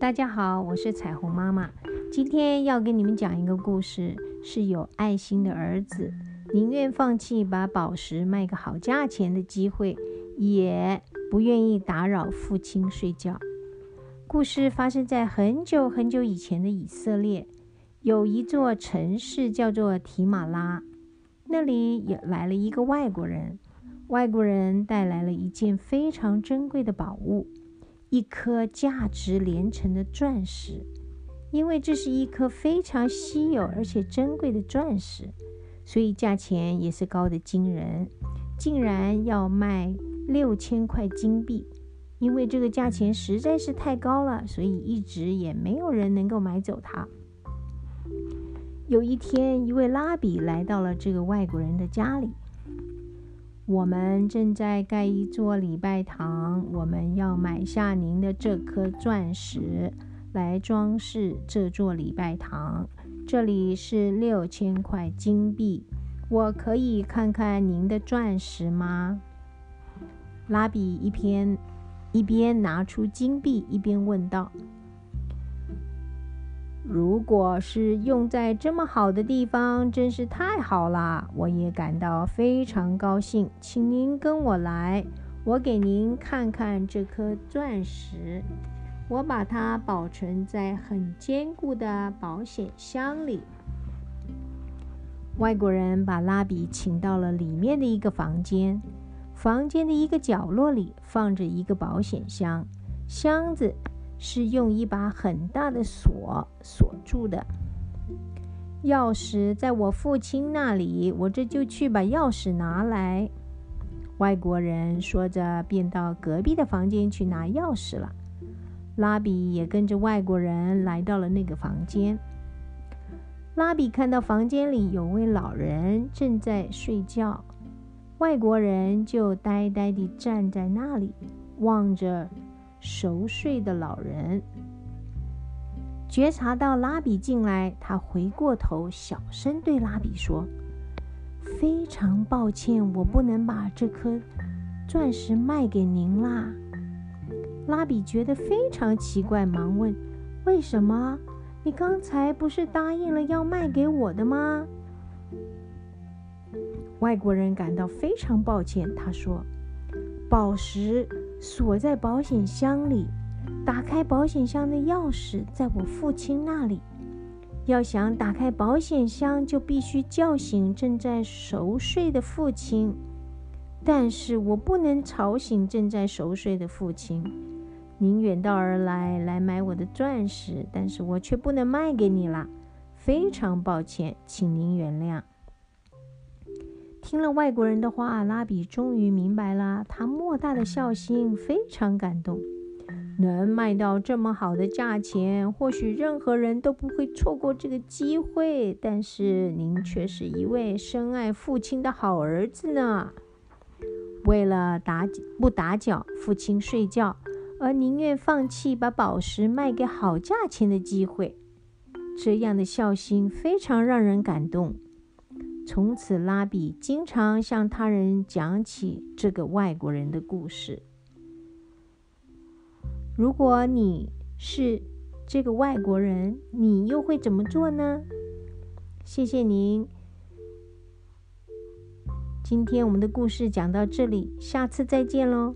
大家好，我是彩虹妈妈。今天要跟你们讲一个故事，是有爱心的儿子宁愿放弃把宝石卖个好价钱的机会，也不愿意打扰父亲睡觉。故事发生在很久很久以前的以色列，有一座城市叫做提马拉，那里也来了一个外国人。外国人带来了一件非常珍贵的宝物。一颗价值连城的钻石，因为这是一颗非常稀有而且珍贵的钻石，所以价钱也是高的惊人，竟然要卖六千块金币。因为这个价钱实在是太高了，所以一直也没有人能够买走它。有一天，一位拉比来到了这个外国人的家里。我们正在盖一座礼拜堂，我们要买下您的这颗钻石来装饰这座礼拜堂。这里是六千块金币，我可以看看您的钻石吗？拉比一边一边拿出金币，一边问道。如果是用在这么好的地方，真是太好了，我也感到非常高兴。请您跟我来，我给您看看这颗钻石。我把它保存在很坚固的保险箱里。外国人把拉比请到了里面的一个房间，房间的一个角落里放着一个保险箱，箱子。是用一把很大的锁锁住的。钥匙在我父亲那里，我这就去把钥匙拿来。外国人说着，便到隔壁的房间去拿钥匙了。拉比也跟着外国人来到了那个房间。拉比看到房间里有位老人正在睡觉，外国人就呆呆地站在那里，望着。熟睡的老人觉察到拉比进来，他回过头，小声对拉比说：“非常抱歉，我不能把这颗钻石卖给您啦。”拉比觉得非常奇怪，忙问：“为什么？你刚才不是答应了要卖给我的吗？”外国人感到非常抱歉，他说：“宝石。”锁在保险箱里，打开保险箱的钥匙在我父亲那里。要想打开保险箱，就必须叫醒正在熟睡的父亲。但是我不能吵醒正在熟睡的父亲。您远道而来，来买我的钻石，但是我却不能卖给你了。非常抱歉，请您原谅。听了外国人的话，拉比终于明白了，他莫大的孝心非常感动。能卖到这么好的价钱，或许任何人都不会错过这个机会。但是您却是一位深爱父亲的好儿子呢。为了打不打搅父亲睡觉，而宁愿放弃把宝石卖给好价钱的机会，这样的孝心非常让人感动。从此，拉比经常向他人讲起这个外国人的故事。如果你是这个外国人，你又会怎么做呢？谢谢您。今天我们的故事讲到这里，下次再见喽。